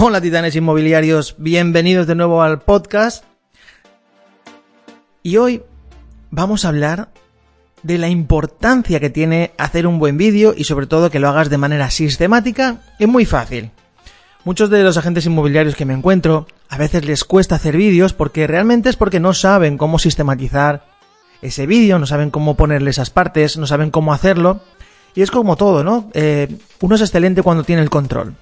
Hola titanes inmobiliarios, bienvenidos de nuevo al podcast. Y hoy vamos a hablar de la importancia que tiene hacer un buen vídeo y sobre todo que lo hagas de manera sistemática y muy fácil. Muchos de los agentes inmobiliarios que me encuentro a veces les cuesta hacer vídeos porque realmente es porque no saben cómo sistematizar ese vídeo, no saben cómo ponerle esas partes, no saben cómo hacerlo. Y es como todo, ¿no? Eh, uno es excelente cuando tiene el control.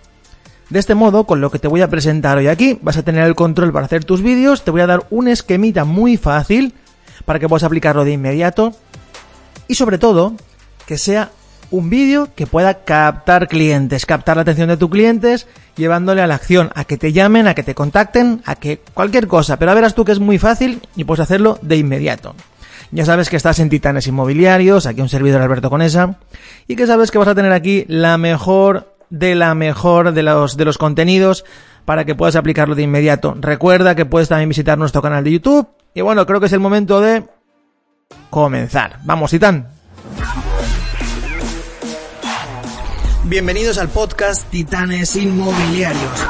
De este modo, con lo que te voy a presentar hoy aquí, vas a tener el control para hacer tus vídeos, te voy a dar un esquemita muy fácil para que puedas aplicarlo de inmediato. Y sobre todo que sea un vídeo que pueda captar clientes, captar la atención de tus clientes, llevándole a la acción, a que te llamen, a que te contacten, a que cualquier cosa, pero verás tú que es muy fácil y puedes hacerlo de inmediato. Ya sabes que estás en Titanes Inmobiliarios, aquí un servidor Alberto Conesa, y que sabes que vas a tener aquí la mejor de la mejor de los, de los contenidos para que puedas aplicarlo de inmediato. Recuerda que puedes también visitar nuestro canal de YouTube. Y bueno, creo que es el momento de comenzar. Vamos, Titán. Bienvenidos al podcast Titanes Inmobiliarios.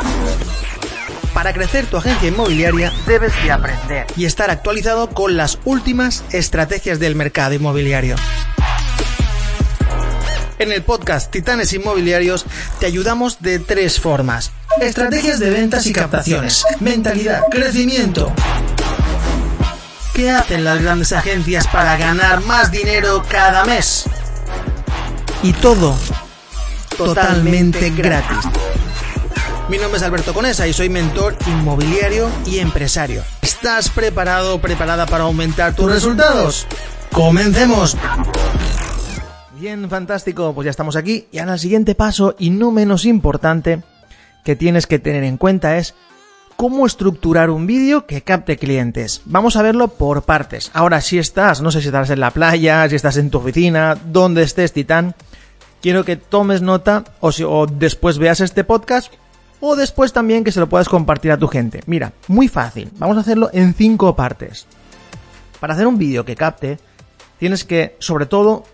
Para crecer tu agencia inmobiliaria debes de aprender y estar actualizado con las últimas estrategias del mercado inmobiliario. En el podcast Titanes Inmobiliarios te ayudamos de tres formas. Estrategias de ventas y captaciones, mentalidad, crecimiento. ¿Qué hacen las grandes agencias para ganar más dinero cada mes? Y todo totalmente gratis. Mi nombre es Alberto Conesa y soy mentor inmobiliario y empresario. ¿Estás preparado o preparada para aumentar tus resultados? ¡Comencemos! Bien, fantástico, pues ya estamos aquí. Y ahora el siguiente paso, y no menos importante, que tienes que tener en cuenta es cómo estructurar un vídeo que capte clientes. Vamos a verlo por partes. Ahora, si estás, no sé si estás en la playa, si estás en tu oficina, donde estés, titán, quiero que tomes nota o, o después veas este podcast o después también que se lo puedas compartir a tu gente. Mira, muy fácil. Vamos a hacerlo en cinco partes. Para hacer un vídeo que capte, tienes que, sobre todo,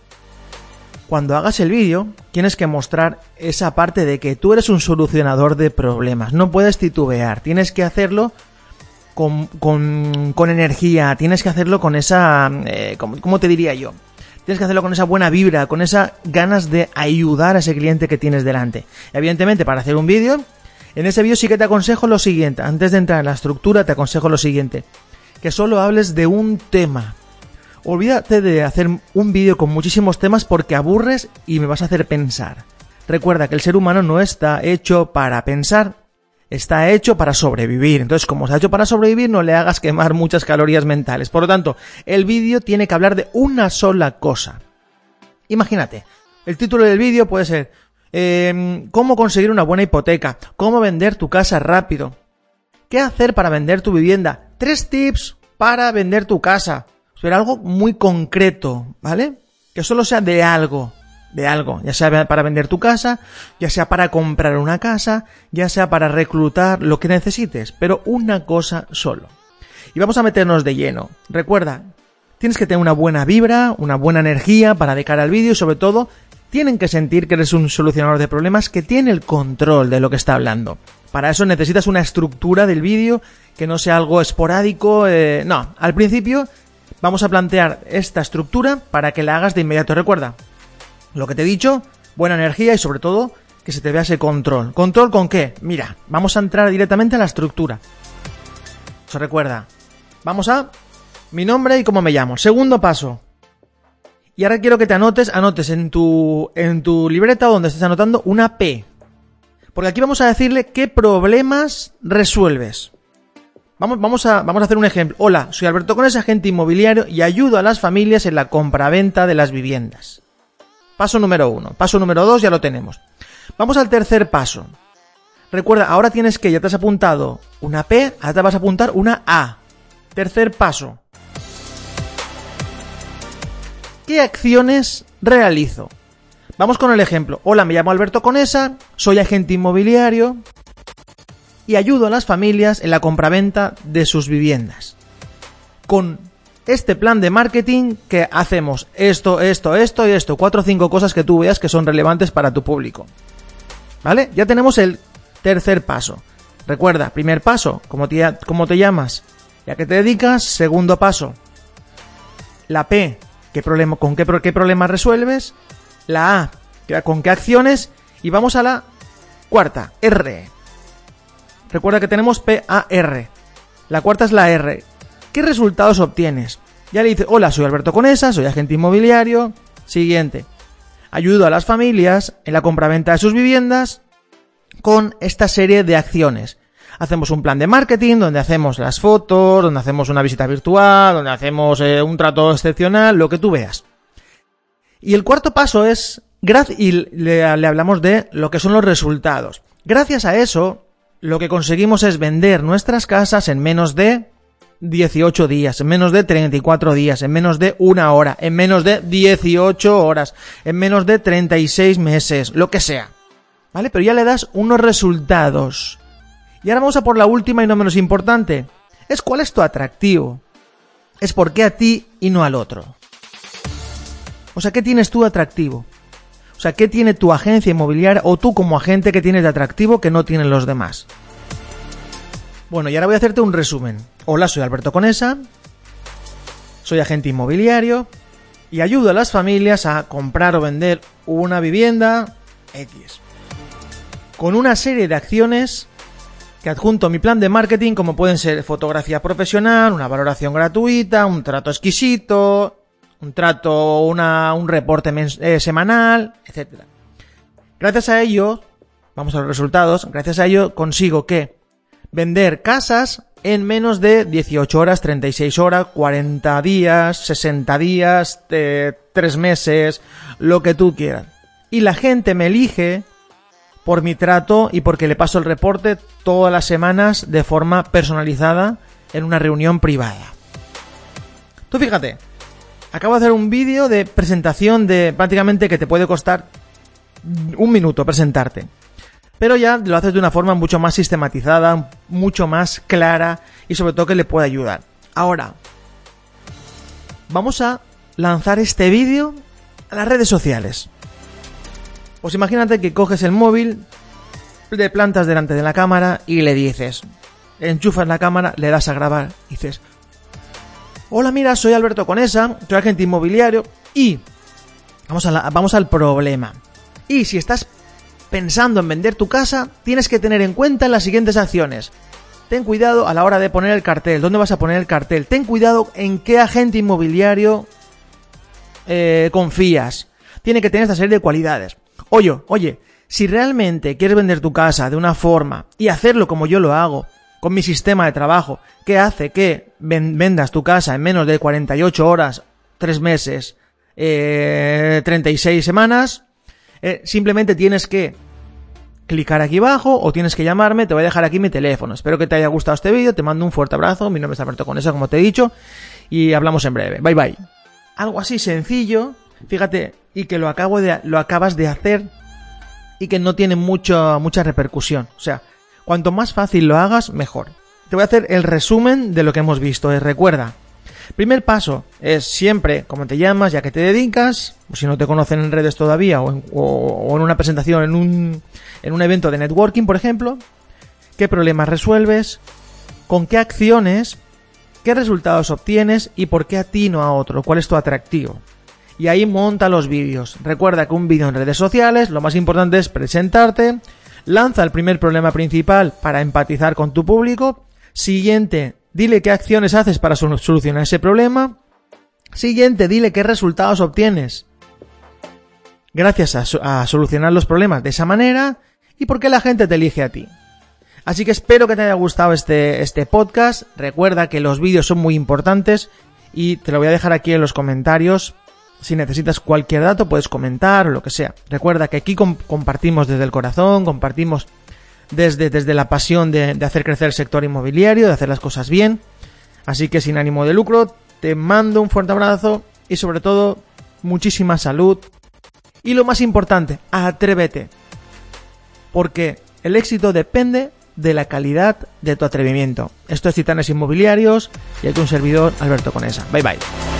cuando hagas el vídeo, tienes que mostrar esa parte de que tú eres un solucionador de problemas. No puedes titubear. Tienes que hacerlo con, con, energía. Tienes que hacerlo con esa... Eh, ¿Cómo te diría yo? Tienes que hacerlo con esa buena vibra, con esas ganas de ayudar a ese cliente que tienes delante. Evidentemente, para hacer un vídeo, en ese vídeo sí que te aconsejo lo siguiente. Antes de entrar en la estructura, te aconsejo lo siguiente. Que solo hables de un tema. Olvídate de hacer un vídeo con muchísimos temas porque aburres y me vas a hacer pensar. Recuerda que el ser humano no está hecho para pensar, está hecho para sobrevivir. Entonces, como está hecho para sobrevivir, no le hagas quemar muchas calorías mentales. Por lo tanto, el vídeo tiene que hablar de una sola cosa. Imagínate, el título del vídeo puede ser eh, cómo conseguir una buena hipoteca, cómo vender tu casa rápido, qué hacer para vender tu vivienda, tres tips para vender tu casa, pero algo muy concreto, ¿vale? Que solo sea de algo, de algo, ya sea para vender tu casa, ya sea para comprar una casa, ya sea para reclutar, lo que necesites, pero una cosa solo. Y vamos a meternos de lleno. Recuerda, tienes que tener una buena vibra, una buena energía para de cara al vídeo y sobre todo tienen que sentir que eres un solucionador de problemas que tiene el control de lo que está hablando. Para eso necesitas una estructura del vídeo que no sea algo esporádico. Eh, no, al principio vamos a plantear esta estructura para que la hagas de inmediato. Recuerda, lo que te he dicho, buena energía y sobre todo que se te vea ese control. ¿Control con qué? Mira, vamos a entrar directamente a la estructura. Eso recuerda. Vamos a mi nombre y cómo me llamo. Segundo paso. Y ahora quiero que te anotes, anotes en tu, en tu libreta donde estés anotando una P. Porque aquí vamos a decirle qué problemas resuelves. Vamos, a, vamos a hacer un ejemplo. Hola, soy Alberto Cones, agente inmobiliario y ayudo a las familias en la compraventa de las viviendas. Paso número uno. Paso número dos ya lo tenemos. Vamos al tercer paso. Recuerda, ahora tienes que, ya te has apuntado una P, ahora te vas a apuntar una A. Tercer paso. ¿Qué acciones realizo? Vamos con el ejemplo. Hola, me llamo Alberto Conesa, soy agente inmobiliario, y ayudo a las familias en la compraventa de sus viviendas. Con este plan de marketing que hacemos esto, esto, esto y esto, cuatro o cinco cosas que tú veas que son relevantes para tu público. ¿Vale? Ya tenemos el tercer paso. Recuerda, primer paso, ¿cómo te, cómo te llamas? ¿Y a qué te dedicas? Segundo paso, la P, ¿qué problema, ¿con qué, qué problema resuelves? La A, ¿con qué acciones? Y vamos a la cuarta, R. Recuerda que tenemos P, A, R. La cuarta es la R. ¿Qué resultados obtienes? Ya le dices, hola, soy Alberto Conesa, soy agente inmobiliario. Siguiente. Ayudo a las familias en la compraventa de sus viviendas con esta serie de acciones. Hacemos un plan de marketing donde hacemos las fotos, donde hacemos una visita virtual, donde hacemos eh, un trato excepcional, lo que tú veas. Y el cuarto paso es, y le hablamos de lo que son los resultados. Gracias a eso, lo que conseguimos es vender nuestras casas en menos de 18 días, en menos de 34 días, en menos de una hora, en menos de 18 horas, en menos de 36 meses, lo que sea. ¿Vale? Pero ya le das unos resultados. Y ahora vamos a por la última y no menos importante. Es cuál es tu atractivo. Es por qué a ti y no al otro. O sea, ¿qué tienes tú atractivo? O sea, ¿qué tiene tu agencia inmobiliaria o tú como agente que tienes de atractivo que no tienen los demás? Bueno, y ahora voy a hacerte un resumen. Hola, soy Alberto Conesa, soy agente inmobiliario y ayudo a las familias a comprar o vender una vivienda X. Con una serie de acciones que adjunto a mi plan de marketing como pueden ser fotografía profesional, una valoración gratuita, un trato exquisito, un trato, una, un reporte eh, semanal, etc. Gracias a ello, vamos a los resultados, gracias a ello consigo que vender casas en menos de 18 horas, 36 horas, 40 días, 60 días, 3 meses, lo que tú quieras. Y la gente me elige por mi trato y porque le paso el reporte todas las semanas de forma personalizada en una reunión privada. Tú fíjate, acabo de hacer un vídeo de presentación de prácticamente que te puede costar un minuto presentarte pero ya lo haces de una forma mucho más sistematizada, mucho más clara y sobre todo que le puede ayudar. Ahora, vamos a lanzar este vídeo a las redes sociales. Pues imagínate que coges el móvil, le plantas delante de la cámara y le dices, enchufas la cámara, le das a grabar y dices, hola mira, soy Alberto Conesa, soy agente inmobiliario y vamos, a vamos al problema. Y si estás pensando en vender tu casa, tienes que tener en cuenta las siguientes acciones. Ten cuidado a la hora de poner el cartel. ¿Dónde vas a poner el cartel? Ten cuidado en qué agente inmobiliario eh, confías. Tiene que tener esta serie de cualidades. Oye, oye, si realmente quieres vender tu casa de una forma y hacerlo como yo lo hago, con mi sistema de trabajo, que hace que vendas tu casa en menos de 48 horas, 3 meses, eh, 36 semanas, eh, simplemente tienes que clicar aquí abajo o tienes que llamarme, te voy a dejar aquí mi teléfono. Espero que te haya gustado este vídeo, te mando un fuerte abrazo, mi nombre es Alberto Conesa, como te he dicho, y hablamos en breve. Bye bye. Algo así sencillo, fíjate, y que lo acabas de hacer y que no tiene mucho, mucha repercusión. O sea, cuanto más fácil lo hagas, mejor. Te voy a hacer el resumen de lo que hemos visto. Eh, recuerda, Primer paso es siempre cómo te llamas, ya que te dedicas, o si no te conocen en redes todavía, o en, o en una presentación, en un, en un evento de networking, por ejemplo, qué problemas resuelves, con qué acciones, qué resultados obtienes y por qué a ti no a otro, cuál es tu atractivo. Y ahí monta los vídeos. Recuerda que un vídeo en redes sociales, lo más importante es presentarte, lanza el primer problema principal para empatizar con tu público, siguiente, Dile qué acciones haces para solucionar ese problema. Siguiente, dile qué resultados obtienes gracias a, solucionar los problemas de esa manera y por qué la gente te elige a ti. Así que espero que te haya gustado este, este podcast. Recuerda que los vídeos son muy importantes y te lo voy a dejar aquí en los comentarios. Si necesitas cualquier dato puedes comentar o lo que sea. Recuerda que aquí compartimos desde el corazón, compartimos desde, desde la pasión de, de hacer crecer el sector inmobiliario, de hacer las cosas bien. Así que sin ánimo de lucro, te mando un fuerte abrazo y sobre todo muchísima salud. Y lo más importante, atrévete. Porque el éxito depende de la calidad de tu atrevimiento. Esto es Titanes Inmobiliarios y aquí un servidor, Alberto Conesa. Bye bye.